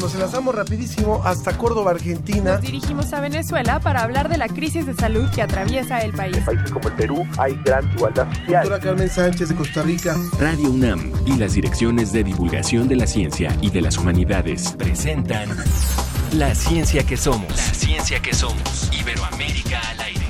Nos enlazamos rapidísimo hasta Córdoba, Argentina. Nos dirigimos a Venezuela para hablar de la crisis de salud que atraviesa el país. En países como el Perú hay gran igualdad social. Doctora Carmen Sánchez de Costa Rica. Radio UNAM y las direcciones de divulgación de la ciencia y de las humanidades presentan La ciencia que somos. La ciencia que somos. Iberoamérica al aire.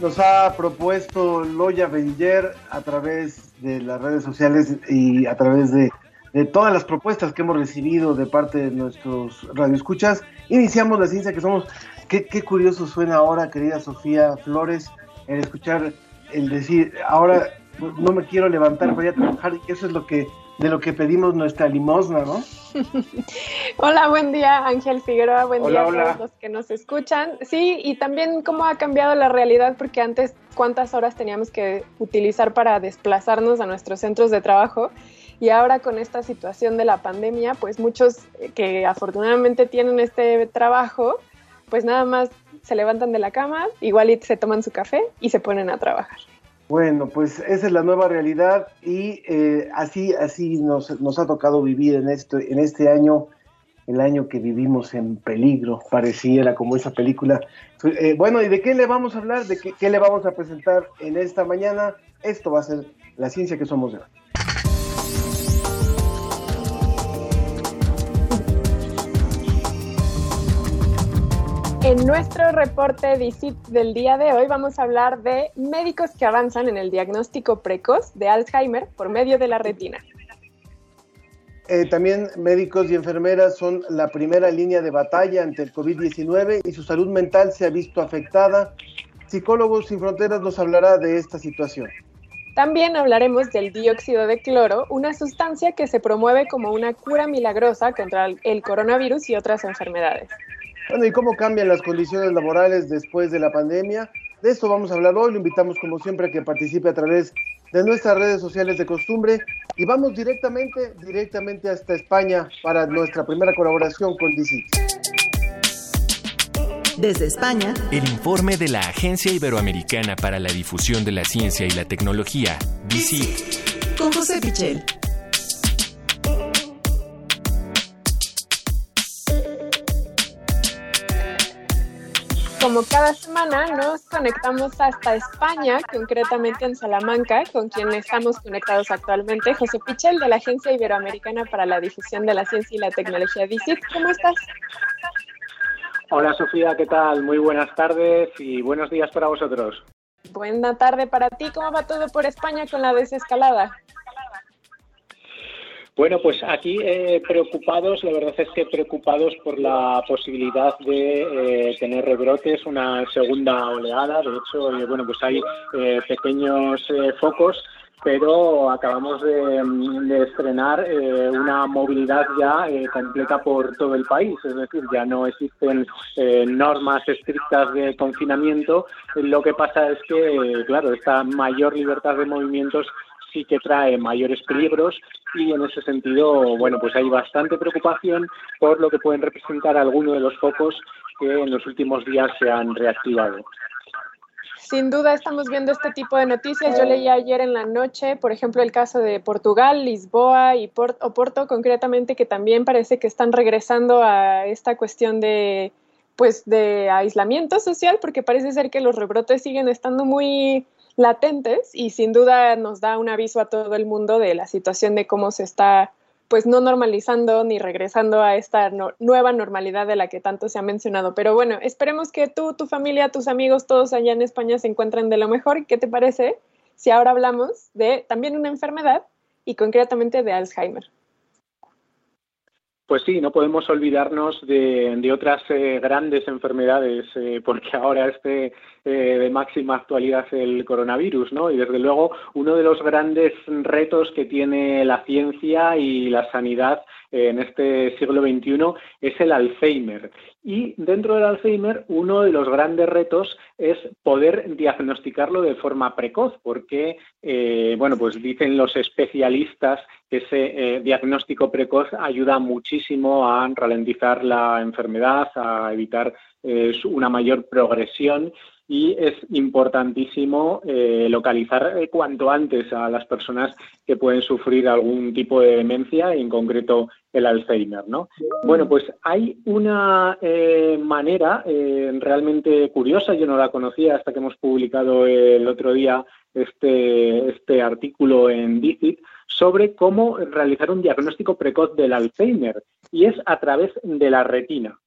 Nos ha propuesto Loya Benger a través de las redes sociales y a través de, todas las propuestas que hemos recibido de parte de nuestros radioescuchas, iniciamos la ciencia que somos. Qué, qué curioso suena ahora, querida Sofía Flores, el escuchar el decir, ahora no me quiero levantar para a trabajar, y eso es lo que de lo que pedimos nuestra limosna, ¿no? hola, buen día, Ángel Figueroa, buen día a todos los que nos escuchan. Sí, y también cómo ha cambiado la realidad, porque antes cuántas horas teníamos que utilizar para desplazarnos a nuestros centros de trabajo. Y ahora con esta situación de la pandemia, pues muchos que afortunadamente tienen este trabajo, pues nada más se levantan de la cama, igual y se toman su café y se ponen a trabajar. Bueno, pues esa es la nueva realidad y eh, así, así nos, nos, ha tocado vivir en, esto, en este año, el año que vivimos en peligro, pareciera como esa película. Eh, bueno, ¿y de qué le vamos a hablar? ¿De qué, qué, le vamos a presentar en esta mañana? Esto va a ser la ciencia que somos de hoy. En nuestro reporte DICIT del día de hoy vamos a hablar de médicos que avanzan en el diagnóstico precoz de Alzheimer por medio de la retina. Eh, también médicos y enfermeras son la primera línea de batalla ante el COVID-19 y su salud mental se ha visto afectada. Psicólogos sin Fronteras nos hablará de esta situación. También hablaremos del dióxido de cloro, una sustancia que se promueve como una cura milagrosa contra el coronavirus y otras enfermedades. Bueno, ¿y cómo cambian las condiciones laborales después de la pandemia? De esto vamos a hablar hoy. Lo invitamos, como siempre, a que participe a través de nuestras redes sociales de costumbre. Y vamos directamente, directamente hasta España para nuestra primera colaboración con DC. Desde España, el informe de la Agencia Iberoamericana para la Difusión de la Ciencia y la Tecnología, DC. Con José Pichel. Como cada semana nos conectamos hasta España, concretamente en Salamanca, con quien estamos conectados actualmente, José Pichel de la Agencia Iberoamericana para la Difusión de la Ciencia y la Tecnología DICIT. ¿Cómo estás? Hola Sofía, ¿qué tal? Muy buenas tardes y buenos días para vosotros. Buena tarde para ti. ¿Cómo va todo por España con la desescalada? Bueno, pues aquí eh, preocupados, la verdad es que preocupados por la posibilidad de eh, tener rebrotes, una segunda oleada. De hecho, eh, bueno, pues hay pequeños focos, pero acabamos de, estrenar una movilidad ya completa por todo el país. Es decir, ya no existen normas estrictas de confinamiento. Lo que pasa es que, claro, esta mayor libertad de movimientos sí que trae mayores peligros y en ese sentido, bueno, pues hay bastante preocupación por lo que pueden representar algunos de los focos que en los últimos días se han reactivado. Sin duda estamos viendo este tipo de noticias. Yo leí ayer en la noche, por ejemplo, el caso de Portugal, Lisboa y Porto concretamente, que también parece que están regresando a esta cuestión de pues de aislamiento social, porque parece ser que los rebrotes siguen estando muy latentes y sin duda nos da un aviso a todo el mundo de la situación de cómo se está pues no normalizando ni regresando a esta nueva normalidad de la que tanto se ha mencionado. Pero bueno, esperemos que tú, tu familia, tus amigos, todos allá en España se encuentren de lo mejor. ¿Qué te parece si ahora hablamos de también una enfermedad y concretamente de Alzheimer? Pues sí, no podemos olvidarnos de, otras eh, grandes enfermedades, eh, porque ahora este eh, de máxima actualidad es el coronavirus, ¿no? Y desde luego uno de los grandes retos que tiene la ciencia y la sanidad en este siglo XXI es el Alzheimer. Y dentro del Alzheimer, uno de los grandes retos es poder diagnosticarlo de forma precoz, porque, bueno, pues dicen los especialistas que ese diagnóstico precoz ayuda muchísimo a ralentizar la enfermedad, a evitar una mayor progresión y es importantísimo eh, localizar eh, cuanto antes a las personas que pueden sufrir algún tipo de demencia, en concreto el Alzheimer, ¿no? Bueno, pues hay una eh, manera realmente curiosa, yo no la conocía hasta que hemos publicado el otro día este, este artículo en DICIT, sobre cómo realizar un diagnóstico precoz del Alzheimer, y es a través de la retina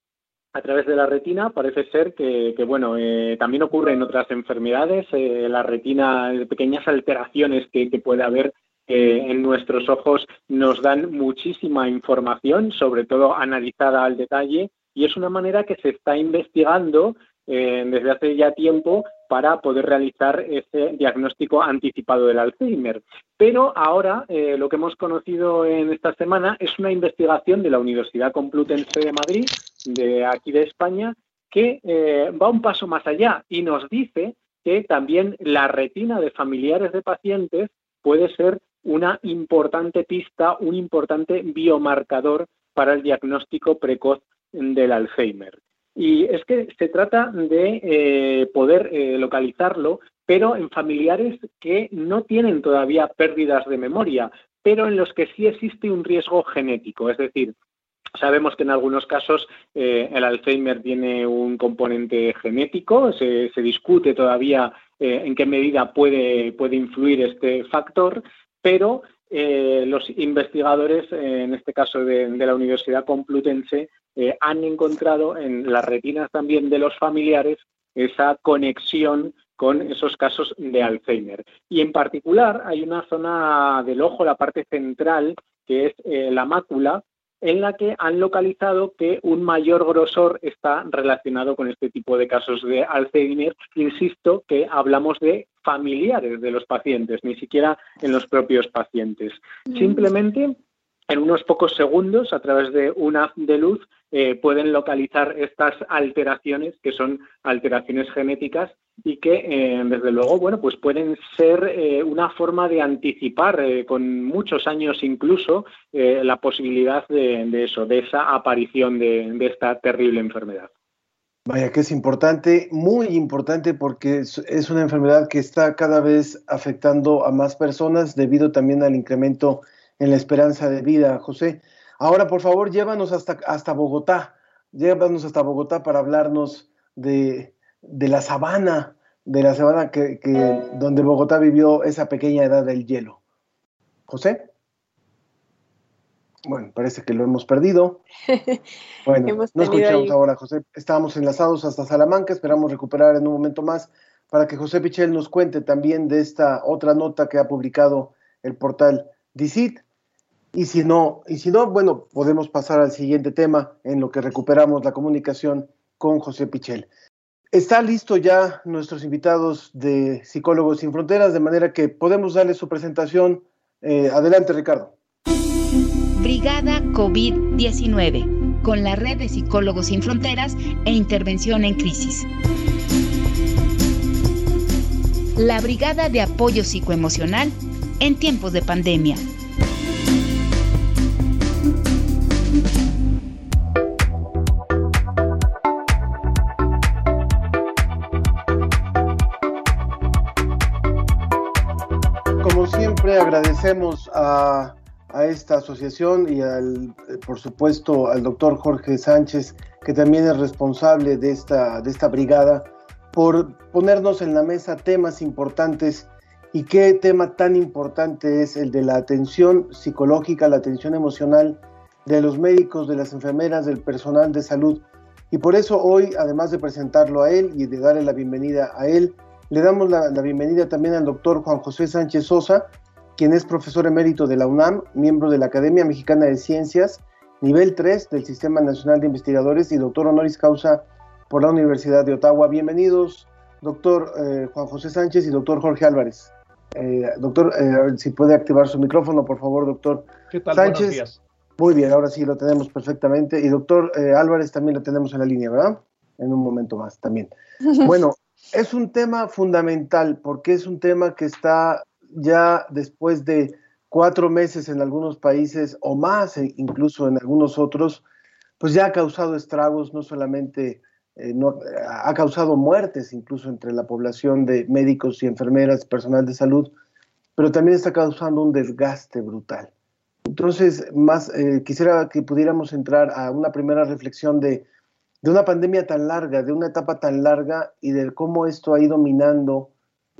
a través de la retina parece ser que, bueno, eh, también ocurre en otras enfermedades. Eh, la retina, pequeñas alteraciones que, puede haber eh, en nuestros ojos nos dan muchísima información, sobre todo analizada al detalle, y es una manera que se está investigando desde hace ya tiempo para poder realizar ese diagnóstico anticipado del Alzheimer. Pero ahora lo que hemos conocido en esta semana es una investigación de la Universidad Complutense de Madrid de aquí de España que eh, va un paso más allá y nos dice que también la retina de familiares de pacientes puede ser una importante pista, un importante biomarcador para el diagnóstico precoz del Alzheimer. Y es que se trata de eh, poder eh, localizarlo, pero en familiares que no tienen todavía pérdidas de memoria, pero en los que sí existe un riesgo genético, es decir, Sabemos que en algunos casos eh, el Alzheimer tiene un componente genético, se, discute todavía eh, en qué medida puede, puede influir este factor, pero eh, los investigadores, en este caso de, la Universidad Complutense, han encontrado en las retinas también de los familiares esa conexión con esos casos de Alzheimer. Y en particular hay una zona del ojo, la parte central, que es la mácula, en la que han localizado que un mayor grosor está relacionado con este tipo de casos de Alzheimer. Insisto que hablamos de familiares de los pacientes, ni siquiera en los propios pacientes. Mm. Simplemente en unos pocos segundos, a través de un haz de luz, eh, pueden localizar estas alteraciones, que son alteraciones genéticas, y que, eh, desde luego, bueno, pues pueden ser eh, una forma de anticipar, con muchos años incluso, la posibilidad de, eso, de esa aparición de, de esta terrible enfermedad. Vaya que es importante, muy importante porque es una enfermedad que está cada vez afectando a más personas debido también al incremento en la esperanza de vida, José. Ahora, por favor, llévanos hasta, hasta Bogotá, llévanos hasta Bogotá para hablarnos de, la sabana, de la sabana que, donde Bogotá vivió esa pequeña edad del hielo. José. Bueno, parece que lo hemos perdido. Bueno, no escuchamos ahora, José. Estábamos enlazados hasta Salamanca, esperamos recuperar en un momento más para que José Pichel nos cuente también de esta otra nota que ha publicado el portal DICIT y si no, y si no, bueno, podemos pasar al siguiente tema en lo que recuperamos la comunicación con José Pichel. Está listo ya nuestros invitados de Psicólogos Sin Fronteras, de manera que podemos darle su presentación. Eh, adelante, Ricardo. Brigada COVID-19, con la red de Psicólogos Sin Fronteras e Intervención en Crisis. La Brigada de Apoyo Psicoemocional en tiempos de pandemia. Agradecemos a, esta asociación y al, por supuesto al doctor Jorge Sánchez, que también es responsable de esta, de esta brigada, por ponernos en la mesa temas importantes y qué tema tan importante es el de la atención psicológica, la atención emocional de los médicos, de las enfermeras, del personal de salud. Y por eso hoy, además de presentarlo a él y de darle la bienvenida a él, le damos la, la bienvenida también al doctor Juan José Sánchez Sosa, quien es profesor emérito de la UNAM, miembro de la Academia Mexicana de Ciencias nivel 3 del Sistema Nacional de Investigadores y doctor honoris causa por la Universidad de Ottawa. Bienvenidos, doctor eh, Juan José Sánchez y doctor Jorge Álvarez. Eh, doctor, eh, si puede activar su micrófono, por favor, doctor ¿Qué tal? Sánchez. Buenos días. Muy bien, ahora sí lo tenemos perfectamente. Y doctor Álvarez también lo tenemos en la línea, ¿verdad? En un momento más también. Bueno, es un tema fundamental porque es un tema que está ya después de cuatro meses en algunos países o más, e incluso en algunos otros, pues ya ha causado estragos, no solamente eh, ha causado muertes incluso entre la población de médicos y enfermeras, personal de salud, pero también está causando un desgaste brutal. Entonces, más eh, quisiera que pudiéramos entrar a una primera reflexión de, de, una pandemia tan larga, de una etapa tan larga y de cómo esto ha ido minando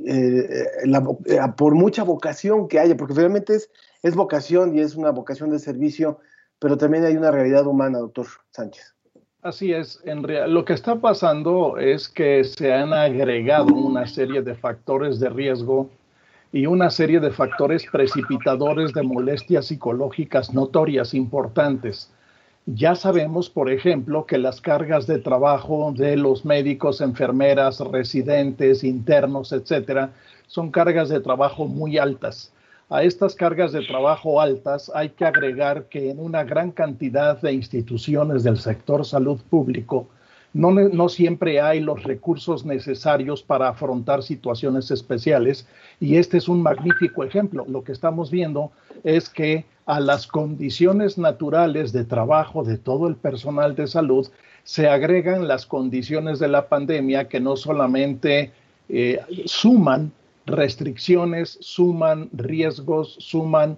eh, la, eh, por mucha vocación que haya, porque realmente es, es vocación y es una vocación de servicio, pero también hay una realidad humana, doctor Sánchez. Así es, en real, lo que está pasando es que se han agregado una serie de factores de riesgo y una serie de factores precipitadores de molestias psicológicas notorias importantes. Ya sabemos, por ejemplo, que las cargas de trabajo de los médicos, enfermeras, residentes, internos, etcétera, son cargas de trabajo muy altas. A estas cargas de trabajo altas hay que agregar que en una gran cantidad de instituciones del sector salud público no, no, siempre hay los recursos necesarios para afrontar situaciones especiales y este es un magnífico ejemplo. Lo que estamos viendo es que a las condiciones naturales de trabajo de todo el personal de salud se agregan las condiciones de la pandemia que no solamente eh, suman restricciones, suman riesgos, suman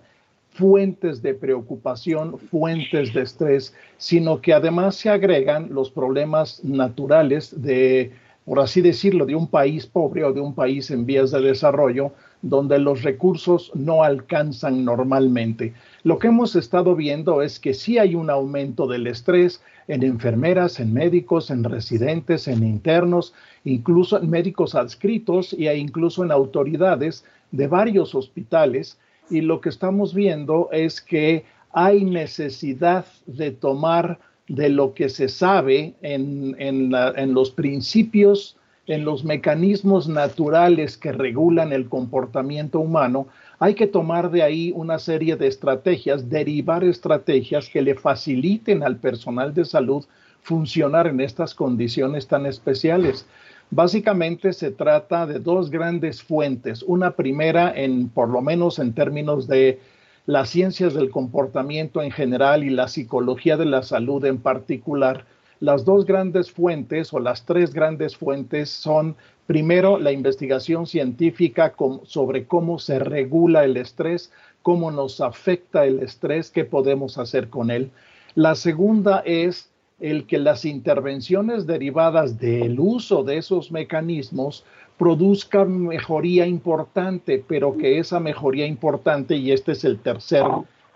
fuentes de preocupación, fuentes de estrés, sino que además se agregan los problemas naturales de, por así decirlo, de un país pobre o de un país en vías de desarrollo, donde los recursos no alcanzan normalmente. Lo que hemos estado viendo es que sí hay un aumento del estrés en enfermeras, en médicos, en residentes, en internos, incluso en médicos adscritos e incluso en autoridades de varios hospitales. Y lo que estamos viendo es que hay necesidad de tomar de lo que se sabe en, en, los principios en los mecanismos naturales que regulan el comportamiento humano, hay que tomar de ahí una serie de estrategias, derivar estrategias que le faciliten al personal de salud funcionar en estas condiciones tan especiales. Básicamente se trata de dos grandes fuentes. Una primera, en, por lo menos en términos de las ciencias del comportamiento en general y la psicología de la salud en particular, las dos grandes fuentes o las tres grandes fuentes son, primero, la investigación científica sobre cómo se regula el estrés, cómo nos afecta el estrés, qué podemos hacer con él. La segunda es el que las intervenciones derivadas del uso de esos mecanismos produzcan mejoría importante, pero que esa mejoría importante, y este es el tercer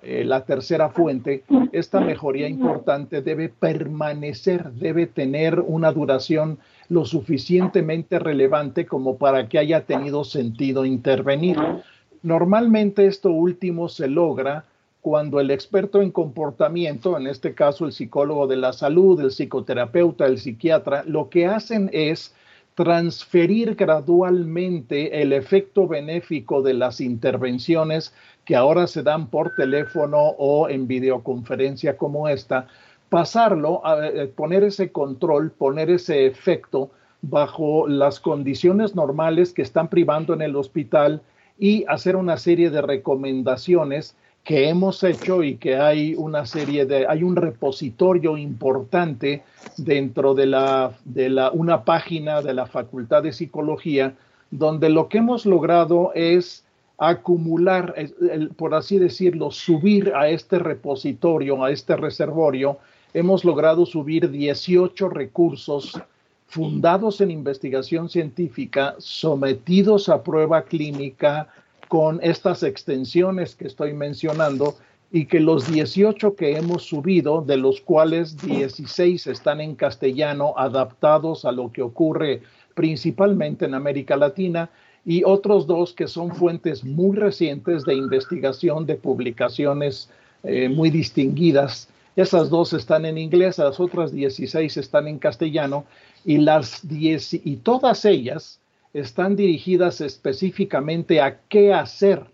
eh, la tercera fuente, esta mejoría importante debe permanecer, debe tener una duración lo suficientemente relevante como para que haya tenido sentido intervenir. Normalmente esto último se logra cuando el experto en comportamiento, en este caso el psicólogo de la salud, el psicoterapeuta, el psiquiatra, lo que hacen es transferir gradualmente el efecto benéfico de las intervenciones que ahora se dan por teléfono o en videoconferencia como esta, pasarlo, a, eh, poner ese control, poner ese efecto bajo las condiciones normales que están privando en el hospital y hacer una serie de recomendaciones que hemos hecho y que hay una serie de, hay un repositorio importante dentro de la, de la, una página de la Facultad de Psicología, donde lo que hemos logrado es acumular, por así decirlo, subir a este repositorio, a este reservorio, hemos logrado subir 18 recursos fundados en investigación científica, sometidos a prueba clínica con estas extensiones que estoy mencionando y que los 18 que hemos subido, de los cuales 16 están en castellano, adaptados a lo que ocurre principalmente en América Latina, y otros dos que son fuentes muy recientes de investigación de publicaciones eh, muy distinguidas. Esas dos están en inglés, las otras 16 están en castellano y, las 10, y todas ellas están dirigidas específicamente a qué hacer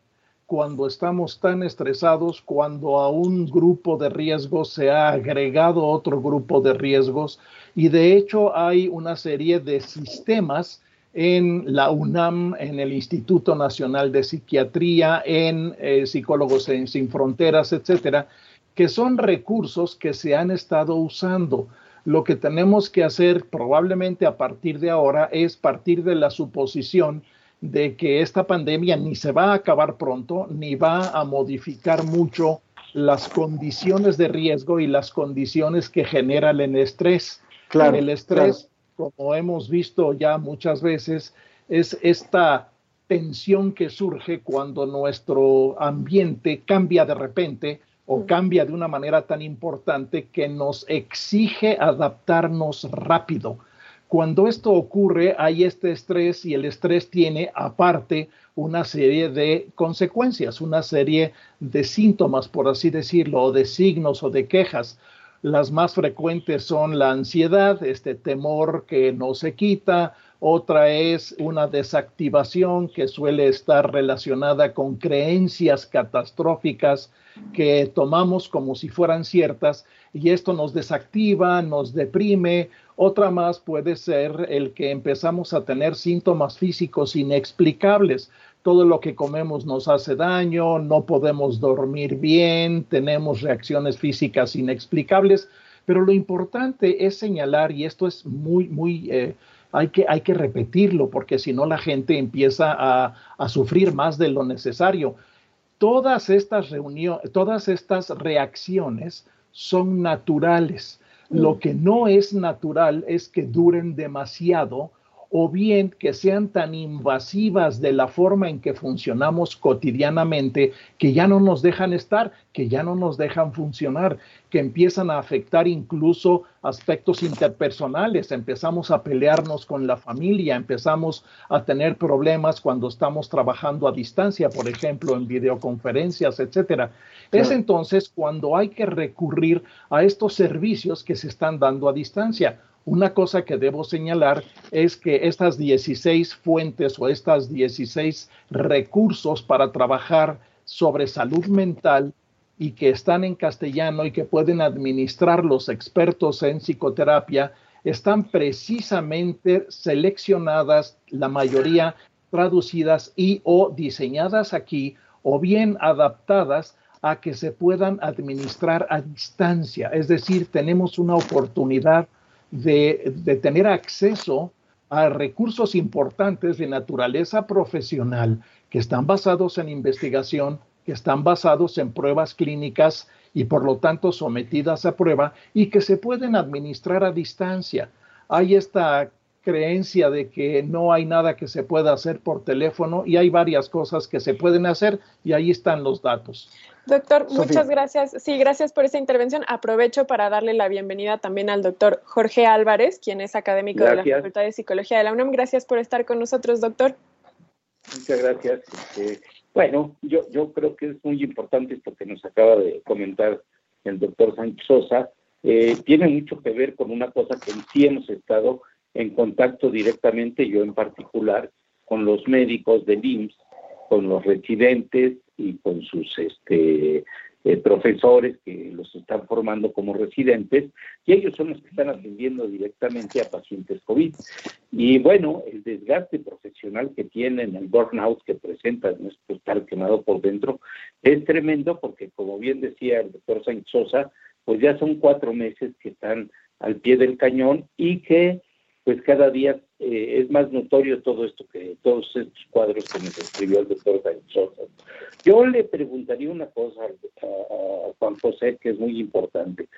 cuando estamos tan estresados, cuando a un grupo de riesgos se ha agregado otro grupo de riesgos y de hecho hay una serie de sistemas en la UNAM, en el Instituto Nacional de Psiquiatría, en eh, Psicólogos Sin Fronteras, etcétera, que son recursos que se han estado usando. Lo que tenemos que hacer probablemente a partir de ahora es partir de la suposición de que esta pandemia ni se va a acabar pronto, ni va a modificar mucho las condiciones de riesgo y las condiciones que genera el estrés. Claro, el estrés como hemos visto ya muchas veces, es esta tensión que surge cuando nuestro ambiente cambia de repente o cambia de una manera tan importante que nos exige adaptarnos rápido. Cuando esto ocurre, hay este estrés y el estrés tiene aparte una serie de consecuencias, una serie de síntomas, por así decirlo, o de signos o de quejas. Las más frecuentes son la ansiedad, este temor que no se quita, otra es una desactivación que suele estar relacionada con creencias catastróficas que tomamos como si fueran ciertas y esto nos desactiva, nos deprime. Otra más puede ser el que empezamos a tener síntomas físicos inexplicables todo lo que comemos nos hace daño, no podemos dormir bien, tenemos reacciones físicas inexplicables, pero lo importante es señalar, y esto es muy, muy, eh, hay, que, hay que repetirlo, porque si no la gente empieza a, a sufrir más de lo necesario. Todas estas reuniones, todas estas reacciones son naturales. Lo mm. que no es natural es que duren demasiado o bien que sean tan invasivas de la forma en que funcionamos cotidianamente que ya no nos dejan estar, que ya no nos dejan funcionar, que empiezan a afectar incluso aspectos interpersonales, empezamos a pelearnos con la familia, empezamos a tener problemas cuando estamos trabajando a distancia, por ejemplo, en videoconferencias, etcétera. Es entonces cuando hay que recurrir a estos servicios que se están dando a distancia una cosa que debo señalar es que estas 16 fuentes o estas 16 recursos para trabajar sobre salud mental y que están en castellano y que pueden administrar los expertos en psicoterapia, están precisamente seleccionadas, la mayoría traducidas y o diseñadas aquí o bien adaptadas a que se puedan administrar a distancia. Es decir, tenemos una oportunidad de, tener acceso a recursos importantes de naturaleza profesional que están basados en investigación, que están basados en pruebas clínicas y por lo tanto sometidas a prueba y que se pueden administrar a distancia. Hay esta creencia de que no hay nada que se pueda hacer por teléfono y hay varias cosas que se pueden hacer y ahí están los datos. Doctor, muchas gracias. Sí, gracias por esta intervención. Aprovecho para darle la bienvenida también al doctor Jorge Álvarez, quien es académico de la Facultad de Psicología de la UNAM. Gracias por estar con nosotros, doctor. Muchas gracias. Este, bueno, yo, yo creo que es muy importante esto que nos acaba de comentar el doctor Sánchez Sosa. Eh, tiene mucho que ver con una cosa que sí hemos estado en contacto directamente, yo en particular, con los médicos del IMSS, con los residentes, y con sus este, eh, profesores que los están formando como residentes, y ellos son los que están atendiendo directamente a pacientes COVID. Y bueno, el desgaste profesional que tienen, el burnout que presentan, nuestro estar quemado por dentro, es tremendo porque, como bien decía el doctor Sánchez Sosa, pues ya son cuatro meses que están al pie del cañón y que pues cada día eh, es más notorio todo esto que todos estos cuadros que nos escribió el doctor Sosa. Yo le preguntaría una cosa a, Juan José que es muy importante.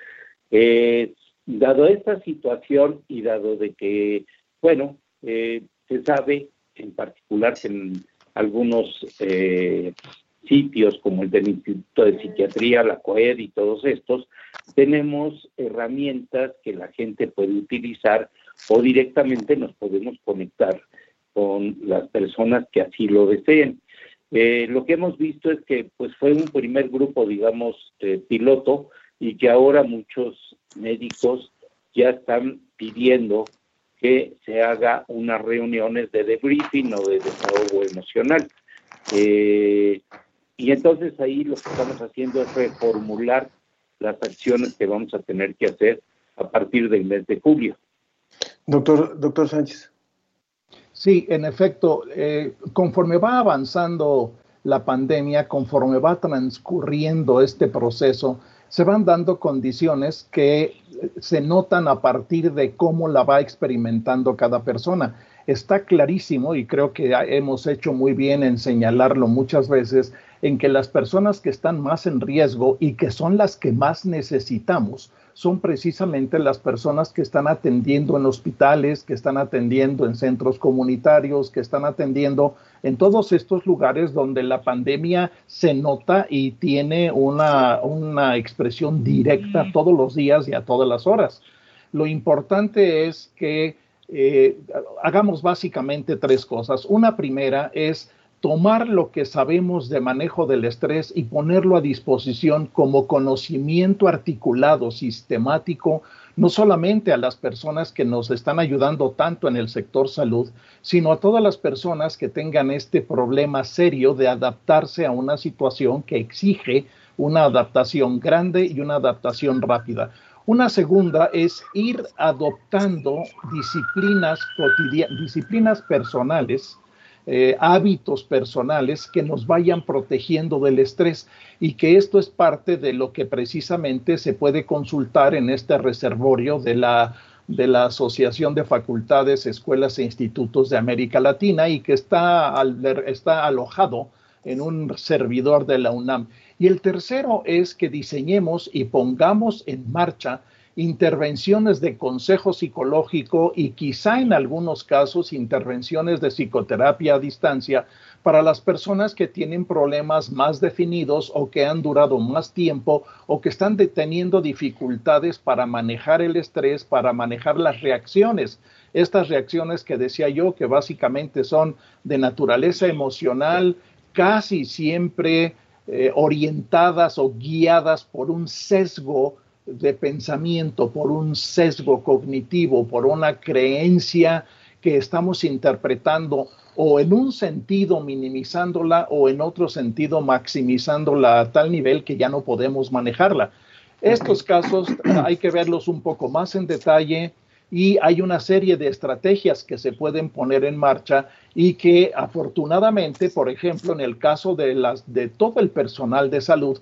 Eh, dado esta situación y dado de que, bueno, eh, se sabe en particular que en algunos sitios como el del Instituto de Psiquiatría, la COED y todos estos, tenemos herramientas que la gente puede utilizar o directamente nos podemos conectar con las personas que así lo deseen. Eh, lo que hemos visto es que pues fue un primer grupo, digamos, piloto y que ahora muchos médicos ya están pidiendo que se haga unas reuniones de debriefing o de desahogo emocional. Eh, y entonces ahí lo que estamos haciendo es reformular las acciones que vamos a tener que hacer a partir del mes de julio. Doctor, doctor Sánchez. Sí, en efecto, eh, conforme va avanzando la pandemia, conforme va transcurriendo este proceso, se van dando condiciones que se notan a partir de cómo la va experimentando cada persona. Está clarísimo, y creo que hemos hecho muy bien en señalarlo muchas veces, en que las personas que están más en riesgo y que son las que más necesitamos son precisamente las personas que están atendiendo en hospitales, que están atendiendo en centros comunitarios, que están atendiendo en todos estos lugares donde la pandemia se nota y tiene una, una expresión directa todos los días y a todas las horas. Lo importante es que eh, hagamos básicamente tres cosas. Una primera es tomar lo que sabemos de manejo del estrés y ponerlo a disposición como conocimiento articulado, sistemático, no solamente a las personas que nos están ayudando tanto en el sector salud, sino a todas las personas que tengan este problema serio de adaptarse a una situación que exige una adaptación grande y una adaptación rápida. Una segunda es ir adoptando disciplinas disciplinas personales, eh, hábitos personales que nos vayan protegiendo del estrés y que esto es parte de lo que precisamente se puede consultar en este reservorio de la de la Asociación de Facultades, Escuelas e Institutos de América Latina y que está, está alojado en un servidor de la UNAM. Y el tercero es que diseñemos y pongamos en marcha intervenciones de consejo psicológico y quizá en algunos casos intervenciones de psicoterapia a distancia para las personas que tienen problemas más definidos o que han durado más tiempo o que están teniendo dificultades para manejar el estrés, para manejar las reacciones. Estas reacciones que decía yo que básicamente son de naturaleza emocional, casi siempre eh, orientadas o guiadas por un sesgo de pensamiento, por un sesgo cognitivo, por una creencia que estamos interpretando o en un sentido minimizándola o en otro sentido maximizándola a tal nivel que ya no podemos manejarla. Estos casos hay que verlos un poco más en detalle y hay una serie de estrategias que se pueden poner en marcha y que afortunadamente, por ejemplo, en el caso de, las, de todo el personal de salud,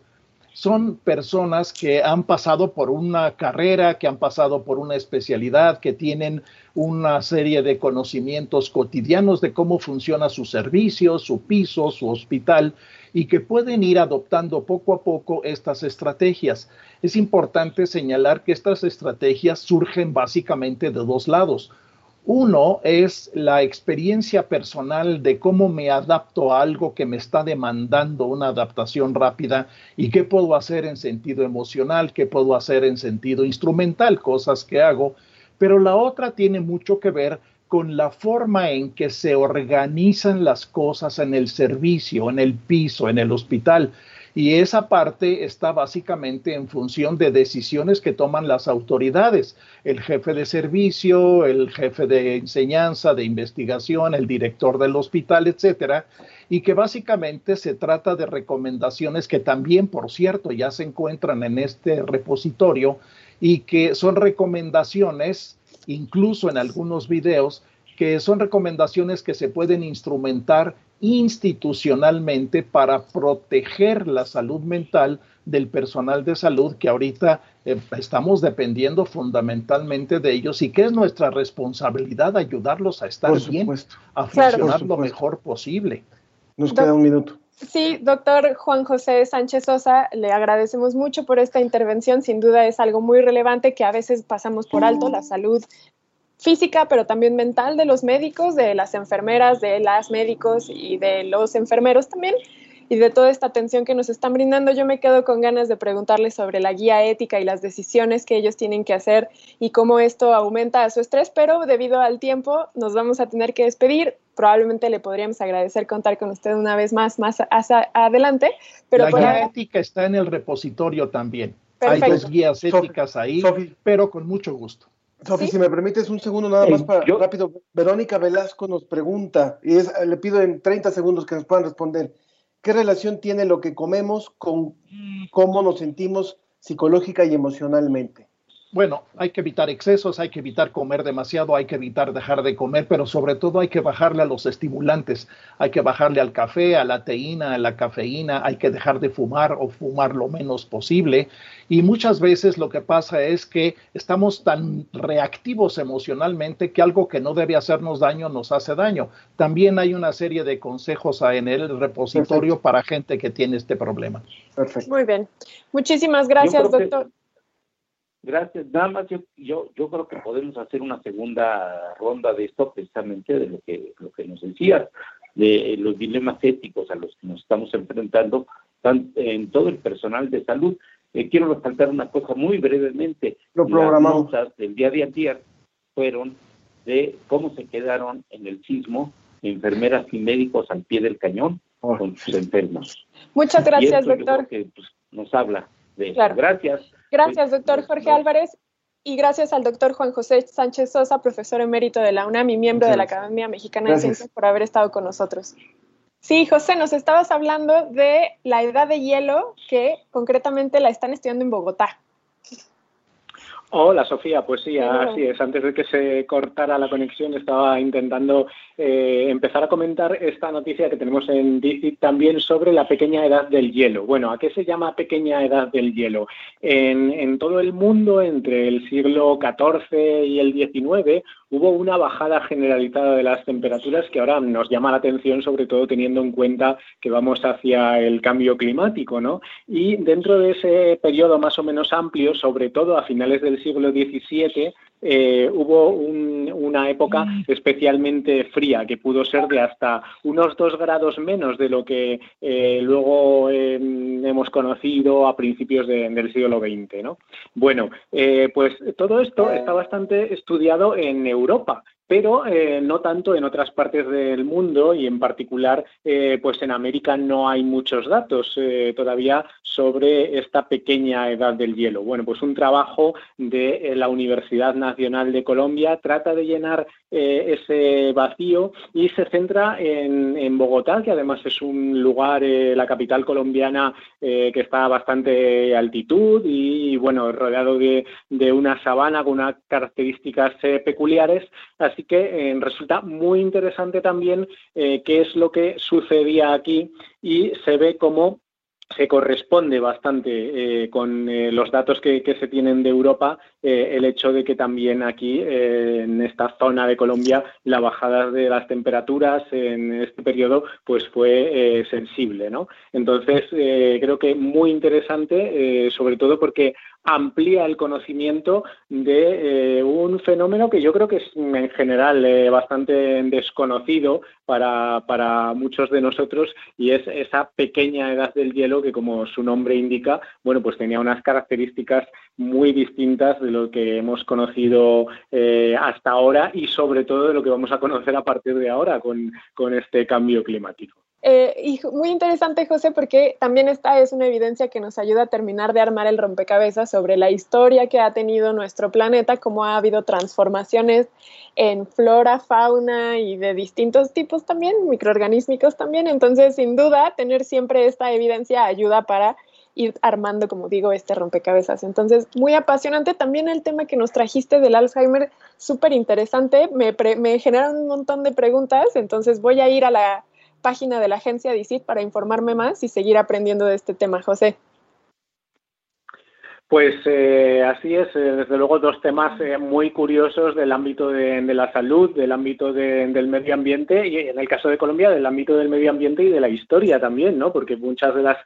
son personas que han pasado por una carrera, que han pasado por una especialidad, que tienen una serie de conocimientos cotidianos de cómo funciona su servicio, su piso, su hospital, y que pueden ir adoptando poco a poco estas estrategias. Es importante señalar que estas estrategias surgen básicamente de dos lados. Uno es la experiencia personal de cómo me adapto a algo que me está demandando una adaptación rápida y qué puedo hacer en sentido emocional, qué puedo hacer en sentido instrumental, cosas que hago. Pero la otra tiene mucho que ver con la forma en que se organizan las cosas en el servicio, en el piso, en el hospital. Y esa parte está básicamente en función de decisiones que toman las autoridades, el jefe de servicio, el jefe de enseñanza, de investigación, el director del hospital, etcétera, y que básicamente se trata de recomendaciones que también, por cierto, ya se encuentran en este repositorio y que son recomendaciones, incluso en algunos videos, que son recomendaciones que se pueden instrumentar institucionalmente para proteger la salud mental del personal de salud que ahorita eh, estamos dependiendo fundamentalmente de ellos y que es nuestra responsabilidad ayudarlos a estar bien, a funcionar lo mejor posible. Nos queda un minuto. Sí, doctor Juan José Sánchez Sosa, le agradecemos mucho por esta intervención. Sin duda es algo muy relevante que a veces pasamos por alto, la salud física, pero también mental de los médicos, de las enfermeras, de las médicos y de los enfermeros también, y de toda esta atención que nos están brindando. Yo me quedo con ganas de preguntarles sobre la guía ética y las decisiones que ellos tienen que hacer y cómo esto aumenta su estrés, pero debido al tiempo nos vamos a tener que despedir. Probablemente le podríamos agradecer contar con usted una vez más más adelante. Pero la guía ética está en el repositorio también. Hay dos guías éticas ahí, pero con mucho gusto. Sofi, si me permites un segundo nada más para rápido. Verónica Velasco nos pregunta, y es, le pido en 30 segundos que nos puedan responder, ¿qué relación tiene lo que comemos con cómo nos sentimos psicológica y emocionalmente? Bueno, hay que evitar excesos, hay que evitar comer demasiado, hay que evitar dejar de comer, pero sobre todo hay que bajarle a los estimulantes, hay que bajarle al café, a la teína, a la cafeína, hay que dejar de fumar o fumar lo menos posible. Y muchas veces lo que pasa es que estamos tan reactivos emocionalmente que algo que no debe hacernos daño nos hace daño. También hay una serie de consejos en el repositorio para gente que tiene este problema. Perfecto. Muy bien. Muchísimas gracias, doctor. Gracias. Nada más yo, yo, yo creo que podemos hacer una segunda ronda de esto precisamente de lo que, lo que nos decías, de los dilemas éticos a los que nos estamos enfrentando en todo el personal de salud. Eh, quiero resaltar una cosa muy brevemente. Lo programamos. Las notas del día de ayer fueron de cómo se quedaron en el sismo enfermeras y médicos al pie del cañón oh. con sus enfermos. Muchas gracias, doctor. que pues, nos habla de eso. Gracias. Gracias, doctor Jorge Álvarez. Y gracias al doctor Juan José Sánchez Sosa, profesor emérito de la UNAM y miembro de la Academia Mexicana de Ciencias, por haber estado con nosotros. Sí, José, nos estabas hablando de la edad de hielo que concretamente la están estudiando en Bogotá. Hola Sofía, pues sí, así es. Antes de que se cortara la conexión estaba intentando eh, empezar a comentar esta noticia que tenemos en DICIT también sobre la pequeña edad del hielo. Bueno, ¿a qué se llama pequeña edad del hielo? En, en todo el mundo, entre el siglo XIV y el XIX, hubo una bajada generalizada de las temperaturas que ahora nos llama la atención, sobre todo teniendo en cuenta que vamos hacia el cambio climático, ¿no? Y dentro de ese periodo más o menos amplio, sobre todo a finales del siglo XVII, eh, hubo una época mm. especialmente fría, que pudo ser de hasta unos dos grados menos de lo que eh, luego em, hemos conocido a principios del siglo XX. ¿no? Bueno, eh, pues todo esto está bastante estudiado en Europa pero eh, no tanto en otras partes del mundo y en particular eh, pues en América no hay muchos datos eh, todavía sobre esta pequeña edad del hielo. Bueno, pues un trabajo de la Universidad Nacional de Colombia trata de llenar ese vacío y se centra en, Bogotá, que además es un lugar, la capital colombiana, que está a bastante altitud y, bueno, rodeado de, de, una sabana con unas características peculiares. Que eh, resulta muy interesante también eh, qué es lo que sucedía aquí y se ve cómo se corresponde bastante eh, con los datos que, se tienen de Europa el hecho de que también aquí en esta zona de Colombia la bajada de las temperaturas en este periodo pues fue sensible ¿no? entonces creo que muy interesante sobre todo porque amplía el conocimiento de eh, un fenómeno que yo creo que es en general eh, bastante desconocido para, para, muchos de nosotros y es esa pequeña edad del hielo que como su nombre indica, bueno, pues tenía unas características muy distintas de lo que hemos conocido eh, hasta ahora y sobre todo de lo que vamos a conocer a partir de ahora con, con este cambio climático. Eh, y muy interesante, José, porque también esta es una evidencia que nos ayuda a terminar de armar el rompecabezas sobre la historia que ha tenido nuestro planeta, cómo ha habido transformaciones en flora, fauna y de distintos tipos también, microorganísmicos también. Entonces, sin duda, tener siempre esta evidencia ayuda para ir armando, como digo, este rompecabezas. Entonces, muy apasionante también el tema que nos trajiste del Alzheimer, súper interesante, me, me generaron un montón de preguntas, entonces voy a ir a la página de la agencia DICIT para informarme más y seguir aprendiendo de este tema, José. Pues eh, así es, eh, desde luego dos temas eh, muy curiosos del ámbito de, la salud, del ámbito del medio ambiente y en el caso de Colombia del ámbito del medio ambiente y de la historia también, ¿no? Porque muchas de las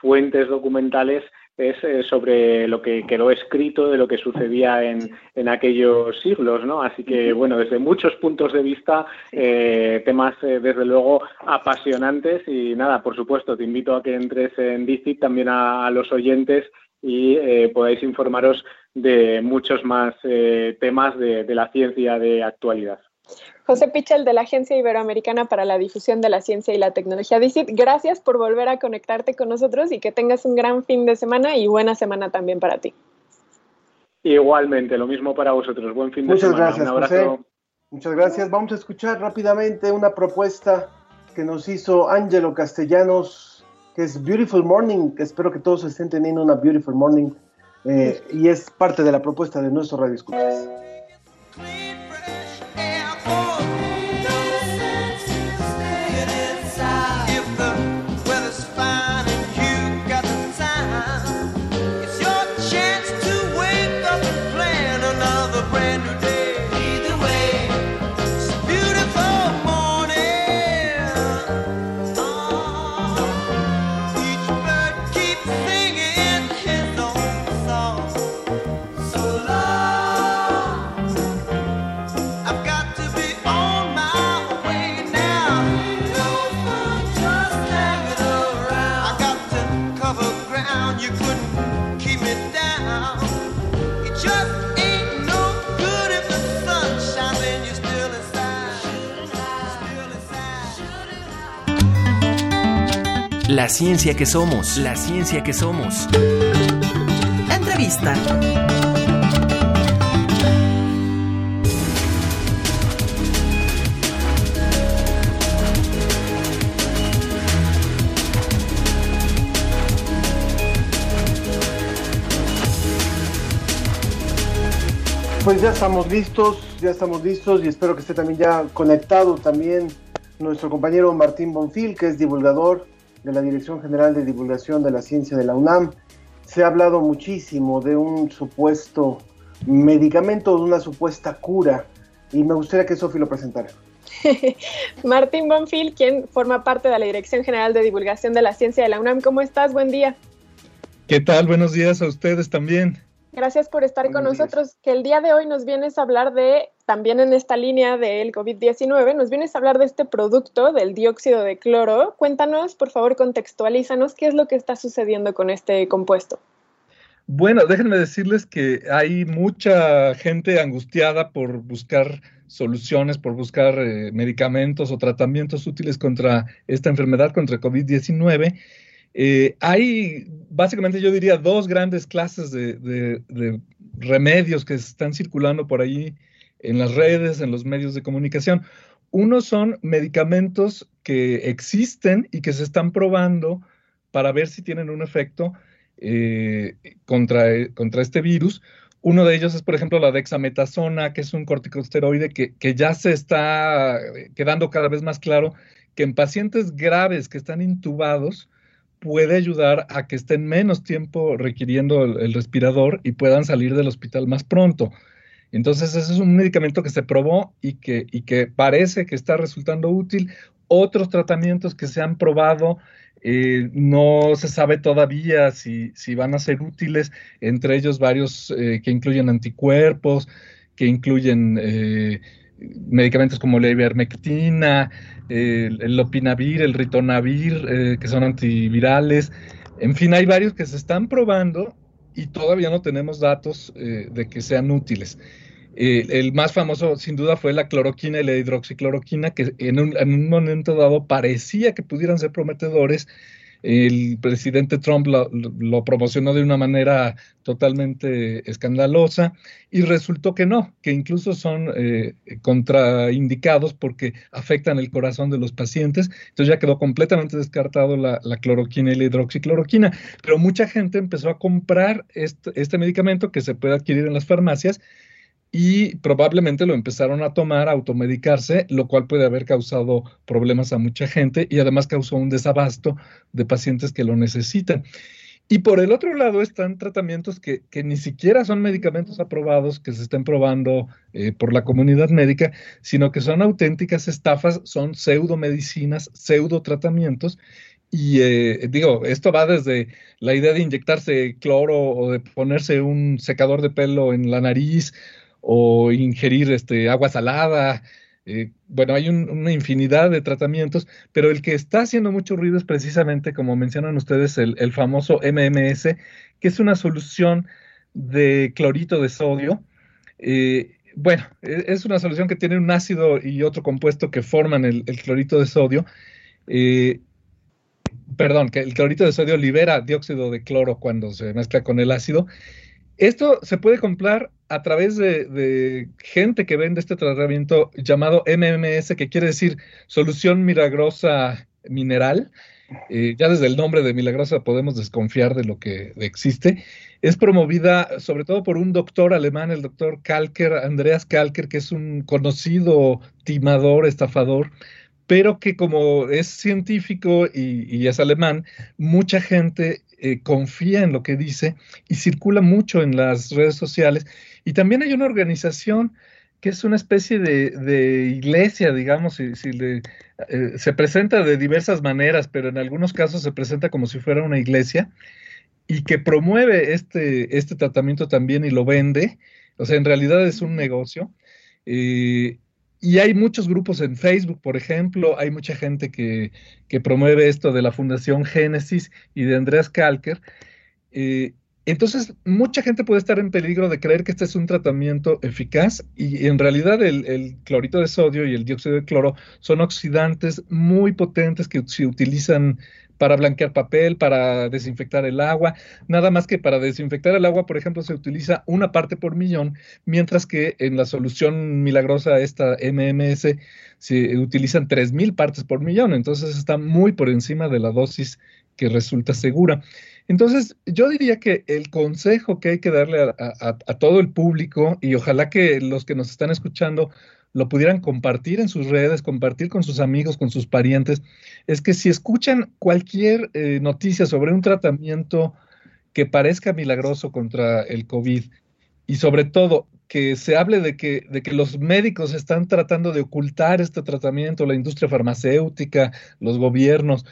fuentes documentales es eh, sobre lo que quedó escrito de lo que sucedía en, en aquellos siglos, ¿no? Así que, bueno, desde muchos puntos de vista, eh, temas eh, desde luego apasionantes y nada, por supuesto, te invito a que entres en DICIT también a, los oyentes y podáis informaros de muchos más temas de, de la ciencia de actualidad. José Pichel de la Agencia Iberoamericana para la Difusión de la Ciencia y la Tecnología, DICIT, gracias por volver a conectarte con nosotros y que tengas un gran fin de semana y buena semana también para ti. Igualmente, lo mismo para vosotros. Buen fin de Muchas semana. gracias, un abrazo. José. Muchas gracias. Vamos a escuchar rápidamente una propuesta que nos hizo Ángelo Castellanos, que es Beautiful Morning. Espero que todos estén teniendo una Beautiful Morning eh, y es parte de la propuesta de nuestro Radio La ciencia que somos, la ciencia que somos. Entrevista. Pues ya estamos listos, ya estamos listos y espero que esté también ya conectado también nuestro compañero Martín Bonfil, que es divulgador de la Dirección General de Divulgación de la Ciencia de la UNAM. Se ha hablado muchísimo de un supuesto medicamento, de una supuesta cura, y me gustaría que Sofi lo presentara. Martín Bonfil, quien forma parte de la Dirección General de Divulgación de la Ciencia de la UNAM. ¿Cómo estás? Buen día. ¿Qué tal? Buenos días a ustedes también. Gracias por estar con nosotros, que el día de hoy nos vienes a hablar de, también en esta línea del COVID-19, nos vienes a hablar de este producto, del dióxido de cloro. Cuéntanos, por favor, contextualízanos qué es lo que está sucediendo con este compuesto. Bueno, déjenme decirles que hay mucha gente angustiada por buscar soluciones, por buscar eh, medicamentos o tratamientos útiles contra esta enfermedad, contra COVID-19. Eh, hay básicamente yo diría dos grandes clases de, de, de, remedios que están circulando por ahí en las redes, en los medios de comunicación. Uno son medicamentos que existen y que se están probando para ver si tienen un efecto eh, contra, contra este virus. Uno de ellos es, por ejemplo, la dexametasona, que es un corticosteroide que, que ya se está quedando cada vez más claro que en pacientes graves que están intubados, puede ayudar a que estén menos tiempo requiriendo el, respirador y puedan salir del hospital más pronto. Entonces, ese es un medicamento que se probó y que, y que parece que está resultando útil. Otros tratamientos que se han probado, eh, no se sabe todavía si, si, van a ser útiles, entre ellos varios eh, que incluyen anticuerpos, que incluyen eh, medicamentos como la ivermectina, el, lopinavir, el ritonavir, que son antivirales. En fin, hay varios que se están probando y todavía no tenemos datos eh, de que sean útiles. Eh, el más famoso, sin duda, fue la cloroquina y la hidroxicloroquina, que en un, en un momento dado parecía que pudieran ser prometedores, el presidente Trump lo, promocionó de una manera totalmente escandalosa y resultó que no, que incluso son eh, contraindicados porque afectan el corazón de los pacientes. Entonces ya quedó completamente descartado la, la cloroquina y la hidroxicloroquina. Pero mucha gente empezó a comprar este, este medicamento que se puede adquirir en las farmacias y probablemente lo empezaron a tomar, a automedicarse, lo cual puede haber causado problemas a mucha gente y además causó un desabasto de pacientes que lo necesitan. Y por el otro lado están tratamientos que, que ni siquiera son medicamentos aprobados, que se estén probando eh, por la comunidad médica, sino que son auténticas estafas, son pseudomedicinas, pseudotratamientos. Y eh, digo, esto va desde la idea de inyectarse cloro o de ponerse un secador de pelo en la nariz o ingerir este, agua salada. Eh, bueno, hay un, una infinidad de tratamientos, pero el que está haciendo mucho ruido es precisamente, como mencionan ustedes, el, el famoso MMS, que es una solución de clorito de sodio. Eh, bueno, e, es una solución que tiene un ácido y otro compuesto que forman el, clorito de sodio. Eh, perdón, que el clorito de sodio libera dióxido de cloro cuando se mezcla con el ácido. Esto se puede comprar a través de, gente que vende este tratamiento llamado MMS, que quiere decir solución milagrosa mineral. Eh, ya desde el nombre de milagrosa podemos desconfiar de lo que existe. Es promovida sobre todo por un doctor alemán, el doctor Kalker, Andreas Kalker, que es un conocido timador, estafador, pero que como es científico y, es alemán, mucha gente eh, confía en lo que dice y circula mucho en las redes sociales. Y también hay una organización que es una especie de, iglesia, digamos, si, eh, se presenta de diversas maneras, pero en algunos casos se presenta como si fuera una iglesia y que promueve este, este tratamiento también y lo vende. O sea, en realidad es un negocio. Eh, y hay muchos grupos en Facebook, por ejemplo, hay mucha gente que, promueve esto de la Fundación Génesis y de Andrés Kalker. Eh, entonces, mucha gente puede estar en peligro de creer que este es un tratamiento eficaz y en realidad el, el, clorito de sodio y el dióxido de cloro son oxidantes muy potentes que se utilizan para blanquear papel, para desinfectar el agua, nada más que para desinfectar el agua, por ejemplo, se utiliza una parte por millón, mientras que en la solución milagrosa esta MMS se utilizan 3000 partes por millón, entonces está muy por encima de la dosis que resulta segura. Entonces, yo diría que el consejo que hay que darle a, a todo el público, y ojalá que los que nos están escuchando lo pudieran compartir en sus redes, compartir con sus amigos, con sus parientes, es que si escuchan cualquier eh, noticia sobre un tratamiento que parezca milagroso contra el COVID y sobre todo que se hable de que, de que los médicos están tratando de ocultar este tratamiento, la industria farmacéutica, los gobiernos,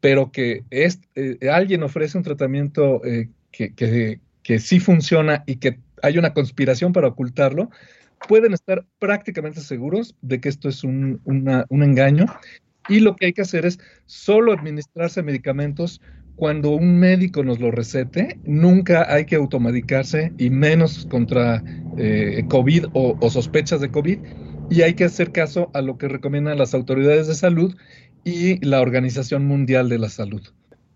pero que es, eh, alguien ofrece un tratamiento eh, que, que, que sí funciona y que hay una conspiración para ocultarlo, pueden estar prácticamente seguros de que esto es un, engaño y lo que hay que hacer es solo administrarse medicamentos cuando un médico nos lo recete, nunca hay que automedicarse y menos contra eh, COVID o, o, sospechas de COVID. Y hay que hacer caso a lo que recomiendan las autoridades de salud y la Organización Mundial de la Salud.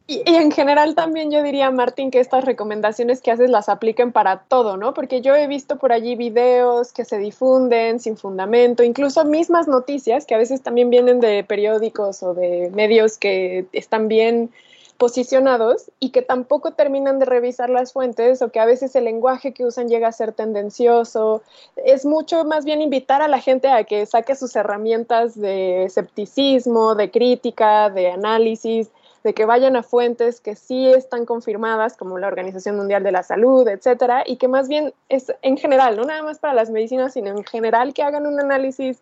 Y, en general también yo diría, Martín, que estas recomendaciones que haces las apliquen para todo, ¿no? Porque yo he visto por allí videos que se difunden sin fundamento, incluso mismas noticias que a veces también vienen de periódicos o de medios que están bien posicionados y que tampoco terminan de revisar las fuentes o que a veces el lenguaje que usan llega a ser tendencioso. Es mucho más bien invitar a la gente a que saque sus herramientas de escepticismo, de crítica, de análisis de que vayan a fuentes que sí están confirmadas, como la Organización Mundial de la Salud, etcétera, y que más bien es en general, no nada más para las medicinas, sino en general que hagan un análisis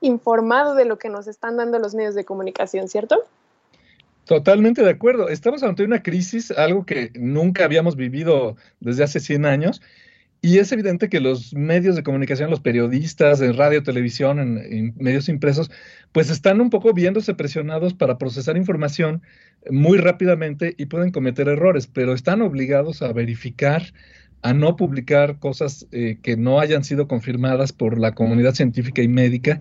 informado de lo que nos están dando los medios de comunicación, ¿cierto? Totalmente de acuerdo. Estamos ante una crisis, algo que nunca habíamos vivido desde hace 100 años, y es evidente que los medios de comunicación, los periodistas en radio, televisión, en, medios impresos, pues están un poco viéndose presionados para procesar información muy rápidamente y pueden cometer errores, pero están obligados a verificar, a no publicar cosas eh, que no hayan sido confirmadas por la comunidad científica y médica.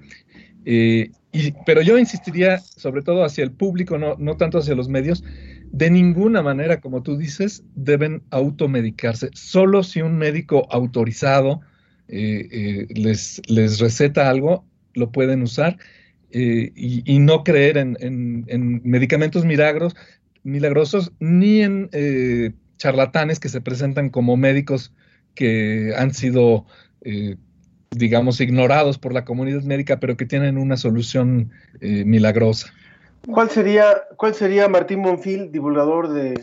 Eh, y, pero yo insistiría sobre todo hacia el público, no, no tanto hacia los medios, de ninguna manera, como tú dices, deben automedicarse. Solo si un médico autorizado eh, eh, les, les, receta algo, lo pueden usar eh, y, no creer en, medicamentos milagros, milagrosos ni en charlatanes que se presentan como médicos que han sido, digamos, ignorados por la comunidad médica, pero que tienen una solución milagrosa. ¿Cuál sería, cuál sería Martín Monfil, divulgador de,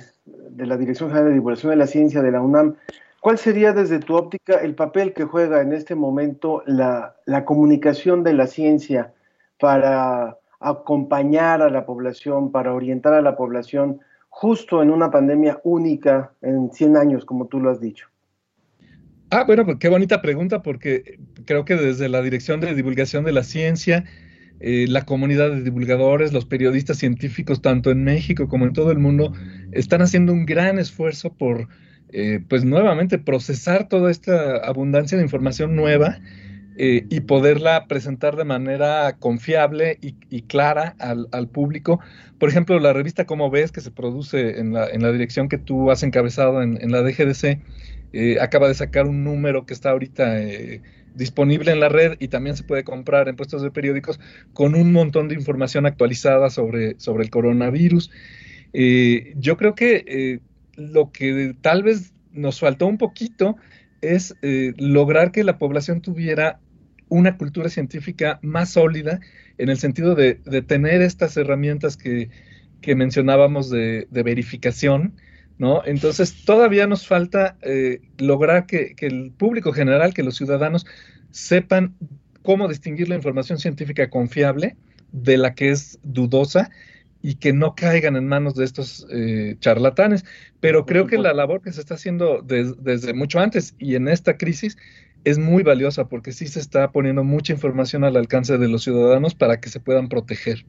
la Dirección General de Divulgación de la Ciencia de la UNAM? ¿Cuál sería desde tu óptica el papel que juega en este momento la, comunicación de la ciencia para acompañar a la población, para orientar a la población justo en una pandemia única en 100 años, como tú lo has dicho? Ah, bueno, pues qué bonita pregunta, porque creo que desde la Dirección de Divulgación de la Ciencia eh, la comunidad de divulgadores, los periodistas científicos, tanto en México como en todo el mundo, están haciendo un gran esfuerzo por, eh, pues nuevamente, procesar toda esta abundancia de información nueva eh, y poderla presentar de manera confiable y, clara al, público. Por ejemplo, la revista Como ves, que se produce en la, en la dirección que tú has encabezado en, en la DGDC, eh, acaba de sacar un número que está ahorita eh, disponible en la red y también se puede comprar en puestos de periódicos con un montón de información actualizada sobre, sobre el coronavirus. yo creo que lo que tal vez nos faltó un poquito es lograr que la población tuviera una cultura científica más sólida en el sentido de, tener estas herramientas que, mencionábamos de, verificación, ¿no? Entonces todavía nos falta eh, lograr que, el público general, que los ciudadanos sepan cómo distinguir la información científica confiable de la que es dudosa y que no caigan en manos de estos eh, charlatanes. Pero creo que la labor que se está haciendo desde mucho antes y en esta crisis es muy valiosa porque sí se está poniendo mucha información al alcance de los ciudadanos para que se puedan proteger.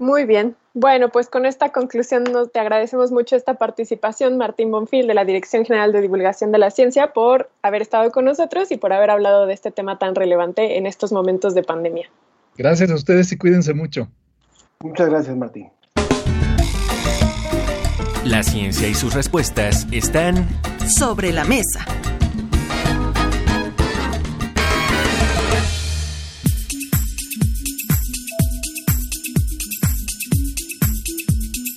Muy bien. Bueno, pues con esta conclusión nos te agradecemos mucho esta participación, Martín Bonfil, de la Dirección General de Divulgación de la Ciencia, por haber estado con nosotros y por haber hablado de este tema tan relevante en estos momentos de pandemia. Gracias a ustedes y cuídense mucho. Muchas gracias, Martín. La ciencia y sus respuestas están sobre la mesa.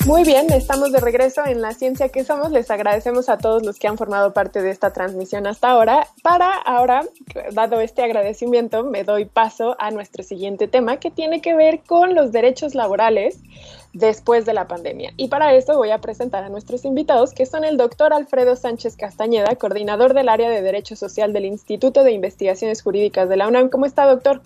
Muy bien, estamos de regreso en La Ciencia que Somos. Les agradecemos a todos los que han formado parte de esta transmisión hasta ahora. Para ahora, dado este agradecimiento, me doy paso a nuestro siguiente tema que tiene que ver con los derechos laborales después de la pandemia. Y para esto voy a presentar a nuestros invitados, que son el doctor Alfredo Sánchez Castañeda, coordinador del área de Derecho Social del Instituto de Investigaciones Jurídicas de la UNAM. ¿Cómo está, doctor?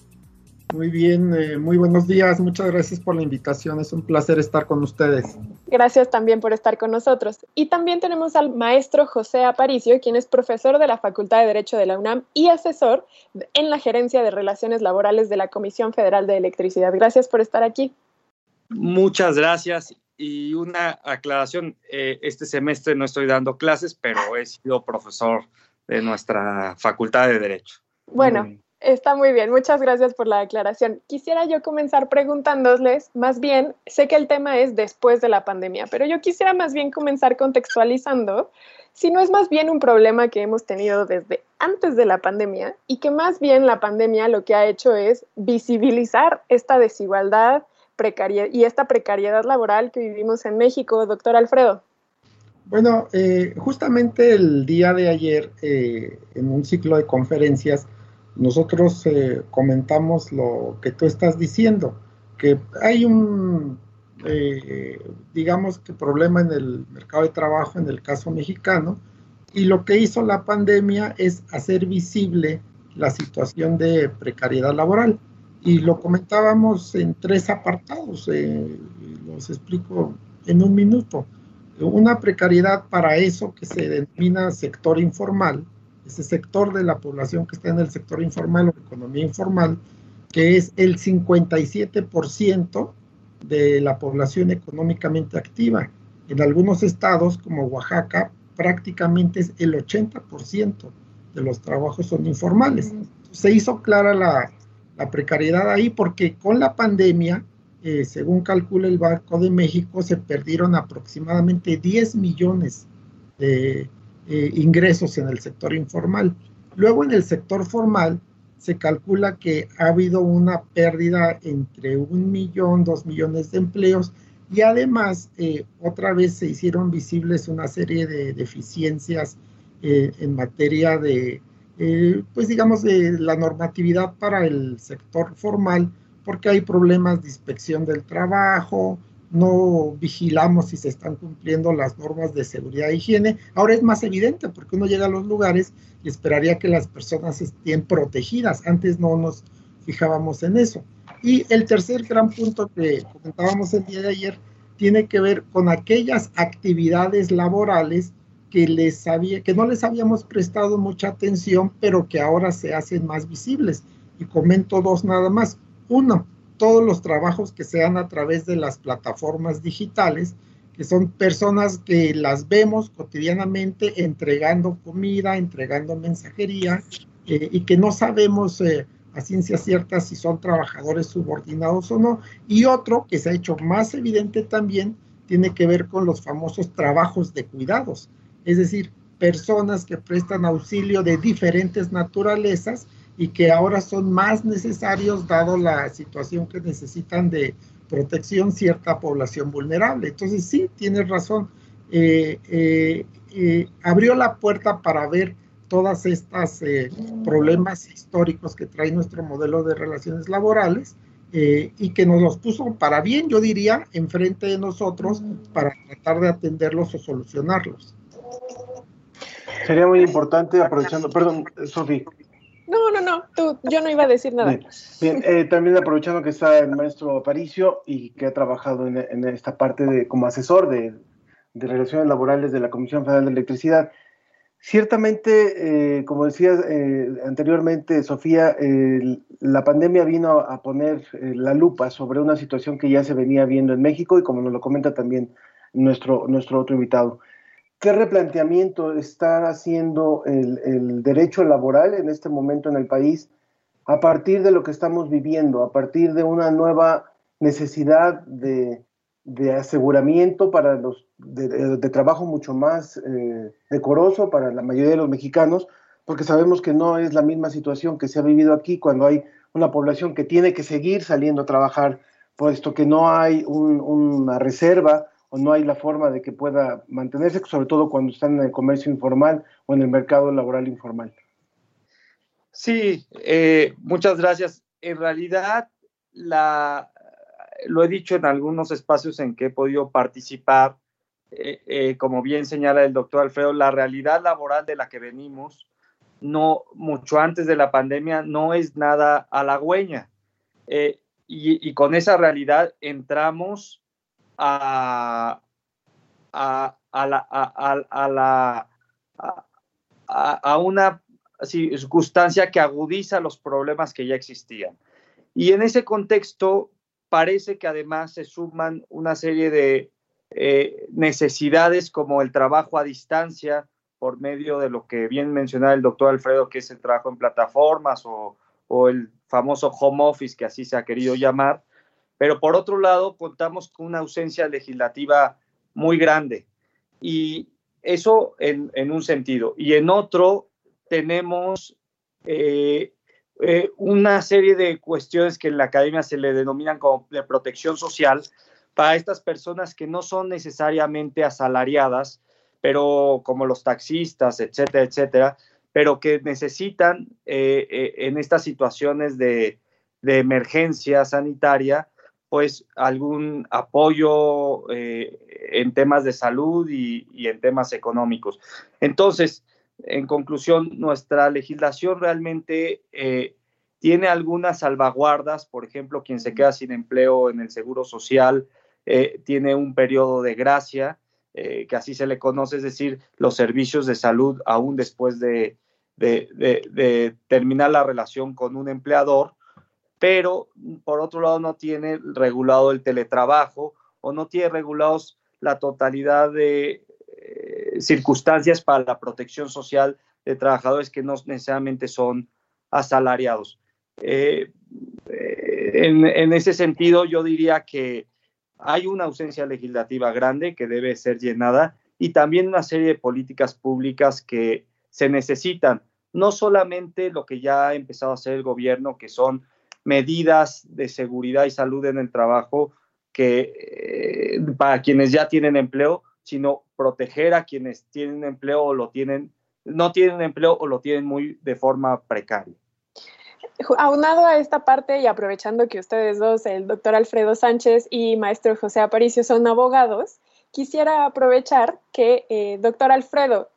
Muy bien, eh, muy buenos días. Muchas gracias por la invitación. Es un placer estar con ustedes. Gracias también por estar con nosotros. Y también tenemos al maestro José Aparicio, quien es profesor de la Facultad de Derecho de la UNAM y asesor en la Gerencia de Relaciones Laborales de la Comisión Federal de Electricidad. Gracias por estar aquí. Muchas gracias. Y una aclaración, eh, este semestre no estoy dando clases, pero he sido profesor de nuestra Facultad de Derecho. Bueno, Está muy bien, muchas gracias por la aclaración. Quisiera yo comenzar preguntándoles, más bien, sé que el tema es después de la pandemia, pero yo quisiera más bien comenzar contextualizando si no es más bien un problema que hemos tenido desde antes de la pandemia y que más bien la pandemia lo que ha hecho es visibilizar esta desigualdad y esta precariedad laboral que vivimos en México, doctor Alfredo. Bueno, eh, justamente el día de ayer, eh, en un ciclo de conferencias, nosotros eh, comentamos lo que tú estás diciendo, que hay un, eh, digamos que problema en el mercado de trabajo en el caso mexicano, y lo que hizo la pandemia es hacer visible la situación de precariedad laboral. Y lo comentábamos en tres apartados, eh, los explico en un minuto. Una precariedad para eso que se denomina sector informal, ese sector de la población que está en el sector informal o economía informal, que es el 57% de la población económicamente activa. En algunos estados, como Oaxaca, prácticamente es el 80% de los trabajos son informales. Se hizo clara la, precariedad ahí porque con la pandemia, eh, según calcula el Banco de México, se perdieron aproximadamente 10 millones de eh, ingresos en el sector informal. Luego en el sector formal se calcula que ha habido una pérdida entre un millón, dos millones de empleos y además eh, otra vez se hicieron visibles una serie de deficiencias eh, en materia de, pues digamos, de la normatividad para el sector formal, porque hay problemas de inspección del trabajo, no vigilamos si se están cumpliendo las normas de seguridad e higiene. Ahora es más evidente porque uno llega a los lugares y esperaría que las personas estén protegidas. Antes no nos fijábamos en eso. Y el tercer gran punto que comentábamos el día de ayer tiene que ver con aquellas actividades laborales que, les había, que no les habíamos prestado mucha atención, pero que ahora se hacen más visibles. Y comento dos nada más. Uno, todos los trabajos que sean a través de las plataformas digitales, que son personas que las vemos cotidianamente entregando comida, entregando mensajería, eh, y que no sabemos eh, a ciencia cierta si son trabajadores subordinados o no. Y otro que se ha hecho más evidente también tiene que ver con los famosos trabajos de cuidados, es decir, personas que prestan auxilio de diferentes naturalezas y que ahora son más necesarios dado la situación que necesitan de protección cierta población vulnerable. Entonces sí, tienes razón. Eh, eh, eh, abrió la puerta para ver todas estas problemas históricos que trae nuestro modelo de relaciones laborales y que nos los puso para bien, yo diría, enfrente de nosotros para tratar de atenderlos o solucionarlos. Sería muy importante, aprovechando, perdón, Sofi, no, no, no, tú, yo no iba a decir nada. Bien, eh, también aprovechando que está el maestro Aparicio y que ha trabajado en, esta parte de, como asesor de, relaciones laborales de la Comisión Federal de Electricidad. Ciertamente, eh, como decías eh, anteriormente, Sofía, la pandemia vino a poner la lupa sobre una situación que ya se venía viendo en México y como nos lo comenta también nuestro, nuestro otro invitado. ¿Qué replanteamiento está haciendo el, derecho laboral en este momento en el país a partir de lo que estamos viviendo, a partir de una nueva necesidad de, aseguramiento para los de, trabajo mucho más eh, decoroso para la mayoría de los mexicanos, porque sabemos que no es la misma situación que se ha vivido aquí cuando hay una población que tiene que seguir saliendo a trabajar, puesto que no hay una reserva o no hay la forma de que pueda mantenerse, sobre todo cuando están en el comercio informal o en el mercado laboral informal. Sí, eh, muchas gracias. En realidad, lo he dicho en algunos espacios en que he podido participar, eh, eh, como bien señala el doctor Alfredo, la realidad laboral de la que venimos, no mucho antes de la pandemia, no es nada halagüeña. Y, con esa realidad entramos a, la, a, una circunstancia que agudiza los problemas que ya existían. Y en ese contexto parece que además se suman una serie de eh, necesidades como el trabajo a distancia por medio de lo que bien mencionaba el doctor Alfredo, que es el trabajo en plataformas o, o el famoso home office, que así se ha querido llamar, pero por otro lado, contamos con una ausencia legislativa muy grande. Y eso en, un sentido. Y en otro, tenemos eh, eh, una serie de cuestiones que en la academia se le denominan como de protección social para estas personas que no son necesariamente asalariadas, pero como los taxistas, etcétera, etcétera, pero que necesitan eh, en estas situaciones de, de emergencia sanitaria pues algún apoyo eh, en temas de salud y, en temas económicos. Entonces, en conclusión, nuestra legislación realmente eh, tiene algunas salvaguardas, por ejemplo, quien se queda sin empleo en el Seguro Social eh, tiene un periodo de gracia, que así se le conoce, es decir, los servicios de salud aún después de terminar la relación con un empleador, pero por otro lado no tiene regulado el teletrabajo o no tiene regulados la totalidad de eh, circunstancias para la protección social de trabajadores que no necesariamente son asalariados. Eh, eh, en, en, ese sentido, yo diría que hay una ausencia legislativa grande que debe ser llenada y también una serie de políticas públicas que se necesitan, no solamente lo que ya ha empezado a hacer el gobierno, que son medidas de seguridad y salud en el trabajo que eh, para quienes ya tienen empleo, sino proteger a quienes tienen empleo o lo tienen, no tienen empleo o lo tienen muy de forma precaria. Aunado a esta parte y aprovechando que ustedes dos, el doctor Alfredo Sánchez y maestro José Aparicio, son abogados, quisiera aprovechar que, eh, doctor Alfredo,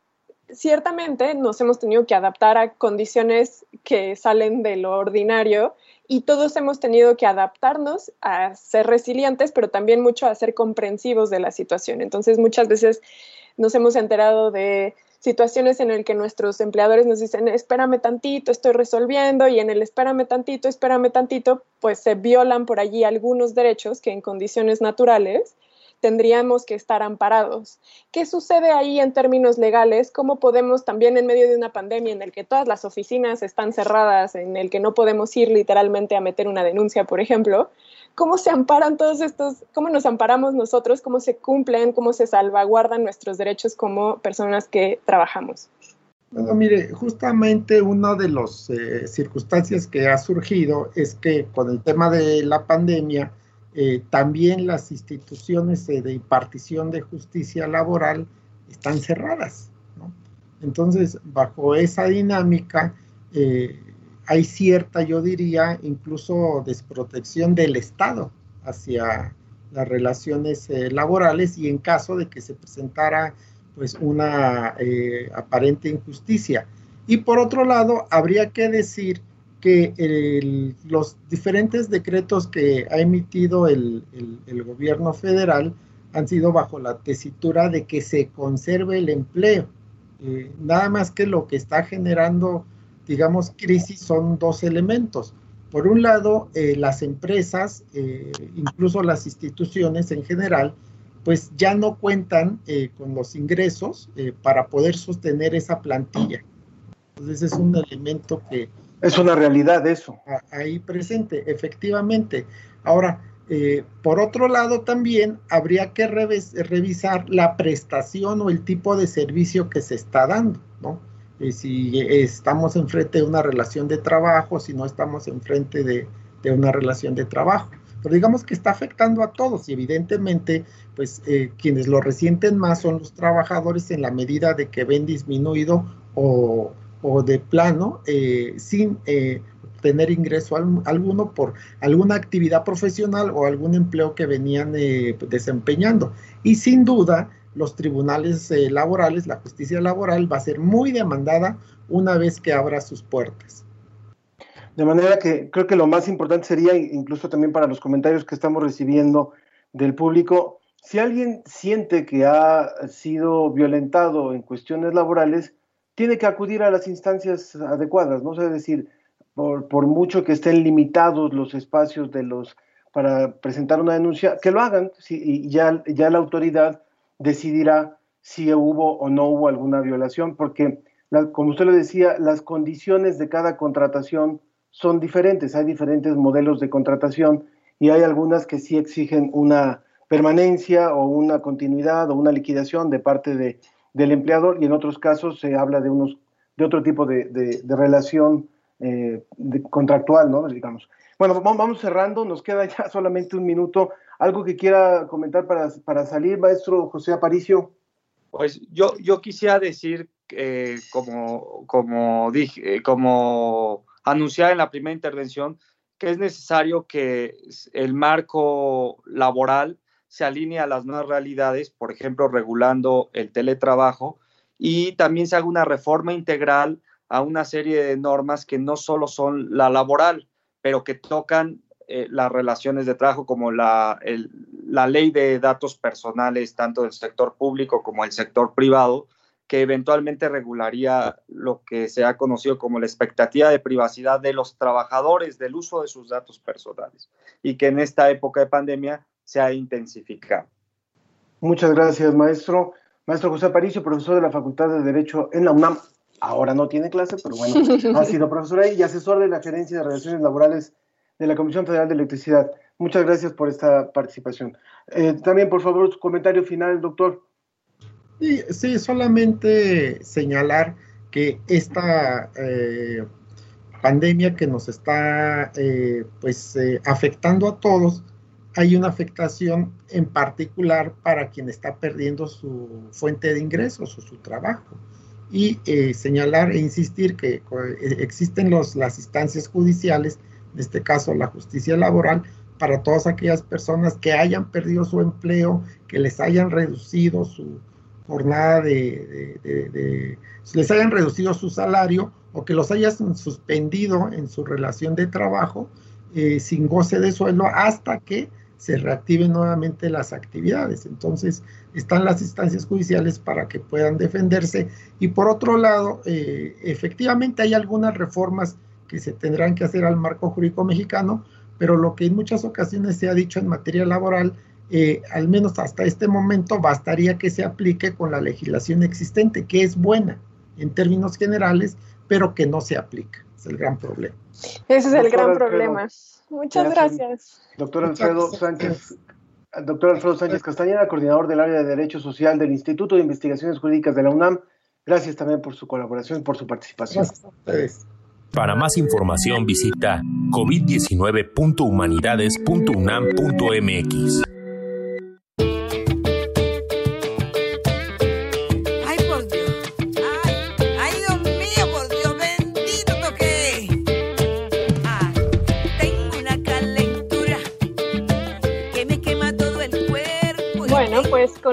ciertamente nos hemos tenido que adaptar a condiciones que salen de lo ordinario y todos hemos tenido que adaptarnos a ser resilientes, pero también mucho a ser comprensivos de la situación. Entonces, muchas veces nos hemos enterado de situaciones en las que nuestros empleadores nos dicen, espérame tantito, estoy resolviendo, y en el espérame tantito, espérame tantito, pues se violan por allí algunos derechos que en condiciones naturales tendríamos que estar amparados. ¿Qué sucede ahí en términos legales? ¿Cómo podemos también en medio de una pandemia en el que todas las oficinas están cerradas, en el que no podemos ir literalmente a meter una denuncia, por ejemplo? ¿Cómo se amparan todos estos, cómo nos amparamos nosotros, cómo se cumplen, cómo se salvaguardan nuestros derechos como personas que trabajamos? Bueno, mire, justamente una de las eh, circunstancias que ha surgido es que con el tema de la pandemia, eh, también las instituciones de impartición de justicia laboral están cerradas. Entonces, bajo esa dinámica, eh, hay cierta, yo diría, incluso desprotección del Estado hacia las relaciones eh, laborales y en caso de que se presentara pues una aparente injusticia. Y por otro lado, habría que decir que los diferentes decretos que ha emitido el, gobierno federal han sido bajo la tesitura de que se conserve el empleo. Eh, nada más que lo que está generando, digamos, crisis son dos elementos. Por un lado, eh, las empresas, eh, incluso las instituciones en general, pues ya no cuentan con los ingresos para poder sostener esa plantilla. Entonces es un elemento que, es una realidad eso. Ahí presente, efectivamente. Ahora, eh, por otro lado, también habría que revisar la prestación o el tipo de servicio que se está dando, ¿no? Eh, si estamos enfrente de una relación de trabajo, si no estamos enfrente de, de una relación de trabajo. Pero digamos que está afectando a todos y evidentemente, pues eh, quienes lo resienten más son los trabajadores en la medida de que ven disminuido o o de plano eh, sin eh, tener ingreso alguno por alguna actividad profesional o algún empleo que venían eh, desempeñando. Y sin duda, los tribunales laborales, la justicia laboral va a ser muy demandada una vez que abra sus puertas. De manera que creo que lo más importante sería, incluso también para los comentarios que estamos recibiendo del público, si alguien siente que ha sido violentado en cuestiones laborales, tiene que acudir a las instancias adecuadas, ¿no? es decir, por, mucho que estén limitados los espacios de los para presentar una denuncia, que lo hagan y ya, ya la autoridad decidirá si hubo o no hubo alguna violación, porque, como usted lo decía, las condiciones de cada contratación son diferentes, hay diferentes modelos de contratación y hay algunas que sí exigen una permanencia o una continuidad o una liquidación de parte de, del empleador y en otros casos se habla de unos de otro tipo de, relación eh, contractual, ¿no? Digamos. Bueno, vamos cerrando, nos queda ya solamente un minuto. ¿Algo que quiera comentar para, para salir, maestro José Aparicio? Pues yo, yo quisiera decir, eh, como, como, dije, eh, como anunciar en la primera intervención, que es necesario que el marco laboral se alinea a las nuevas realidades, por ejemplo, regulando el teletrabajo, y también se haga una reforma integral a una serie de normas que no solo son la laboral, pero que tocan eh, las relaciones de trabajo como la, la ley de datos personales, tanto del sector público como del sector privado, que eventualmente regularía lo que se ha conocido como la expectativa de privacidad de los trabajadores del uso de sus datos personales. Y que en esta época de pandemia se ha intensificado. Muchas gracias, maestro. Maestro José Aparicio, profesor de la Facultad de Derecho en la UNAM. Ahora no tiene clase, pero bueno, ha sido profesor ahí y asesor de la Gerencia de Relaciones Laborales de la Comisión Federal de Electricidad. Muchas gracias por esta participación. Eh, también, por favor, su comentario final, doctor. Sí, sí solamente señalar que esta eh, pandemia que nos está eh, pues afectando a todos, hay una afectación en particular para quien está perdiendo su fuente de ingresos o su trabajo. Y eh, señalar e insistir que eh, existen los, las instancias judiciales, en este caso la justicia laboral, para todas aquellas personas que hayan perdido su empleo, que les hayan reducido su jornada de, les hayan reducido su salario o que los hayan suspendido en su relación de trabajo eh, sin goce de sueldo hasta que se reactiven nuevamente las actividades. Entonces, están las instancias judiciales para que puedan defenderse. Y por otro lado, eh, efectivamente hay algunas reformas que se tendrán que hacer al marco jurídico mexicano, pero lo que en muchas ocasiones se ha dicho en materia laboral eh, al menos hasta este momento, bastaría que se aplique con la legislación existente, que es buena en términos generales, pero que no se aplica. Es el gran problema. Ese es el gran problema. Muchas gracias. Doctor Alfredo Sánchez. Doctor Alfredo Sánchez Castañeda, coordinador del área de Derecho Social del Instituto de Investigaciones Jurídicas de la UNAM. Gracias también por su colaboración y por su participación. Para más información visita covid19.humanidades.unam.mx.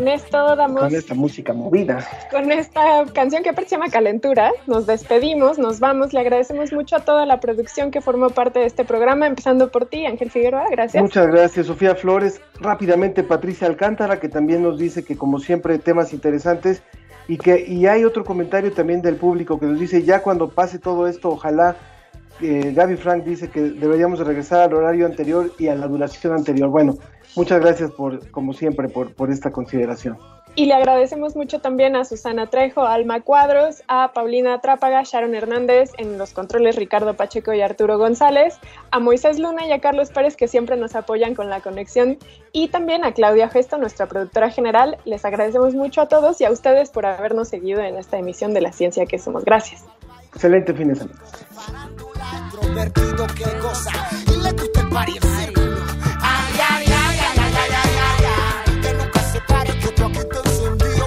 con esto damos... Con esta música movida. Con esta canción que aparte se llama Calentura, nos despedimos, nos vamos. Le agradecemos mucho a toda la producción que formó parte de este programa, empezando por ti, Ángel Figueroa, gracias. Muchas gracias, Sofía Flores. Rápidamente, Patricia Alcántara, que también nos dice que como siempre temas interesantes y que y hay otro comentario también del público que nos dice ya cuando pase todo esto, ojalá eh, Gaby Frank dice que deberíamos regresar al horario anterior y a la duración anterior. Bueno, muchas gracias por, como siempre, por, por esta consideración. Y le agradecemos mucho también a Susana Trejo, a Alma Cuadros, a Paulina Trápaga, Sharon Hernández, en los controles Ricardo Pacheco y Arturo González, a Moisés Luna y a Carlos Pérez que siempre nos apoyan con la conexión y también a Claudia Gesto, nuestra productora general. Les agradecemos mucho a todos y a ustedes por habernos seguido en esta emisión de La Ciencia que Somos. Gracias. Excelente fin de semana.